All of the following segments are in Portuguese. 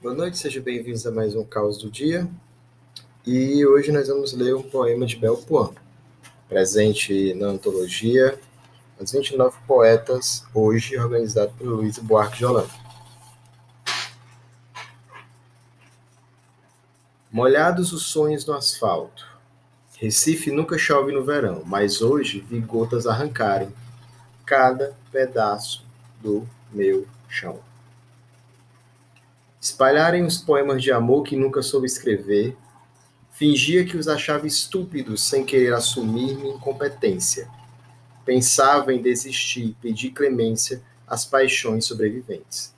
noite, sejam bem-vindos a mais um Caos do Dia. E hoje nós vamos ler um poema de Belpoan, presente na antologia As 29 Poetas, hoje organizado por Luiz Buarque de Holanda. Molhados os sonhos no asfalto. Recife nunca chove no verão, mas hoje vi gotas arrancarem cada pedaço do meu chão. Espalharem os poemas de amor que nunca soube escrever, fingia que os achava estúpidos sem querer assumir minha incompetência. Pensava em desistir, pedir clemência às paixões sobreviventes.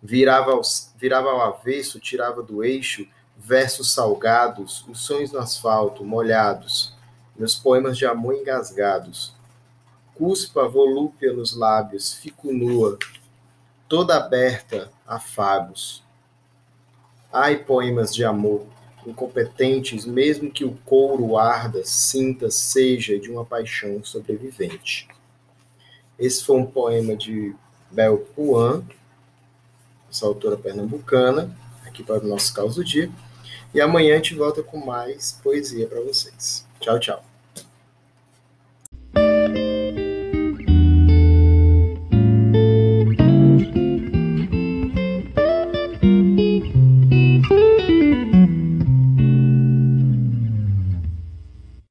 Virava, aos, virava ao avesso, tirava do eixo versos salgados, os sonhos no asfalto, molhados, meus poemas de amor engasgados. Cuspa volúpia nos lábios, fico nua, toda aberta a fagos. Ai, poemas de amor, incompetentes, mesmo que o couro arda, sinta, seja de uma paixão sobrevivente. Esse foi um poema de Bel Puan, essa autora pernambucana, aqui para o nosso caso do dia. E amanhã a gente volta com mais poesia para vocês. Tchau, tchau.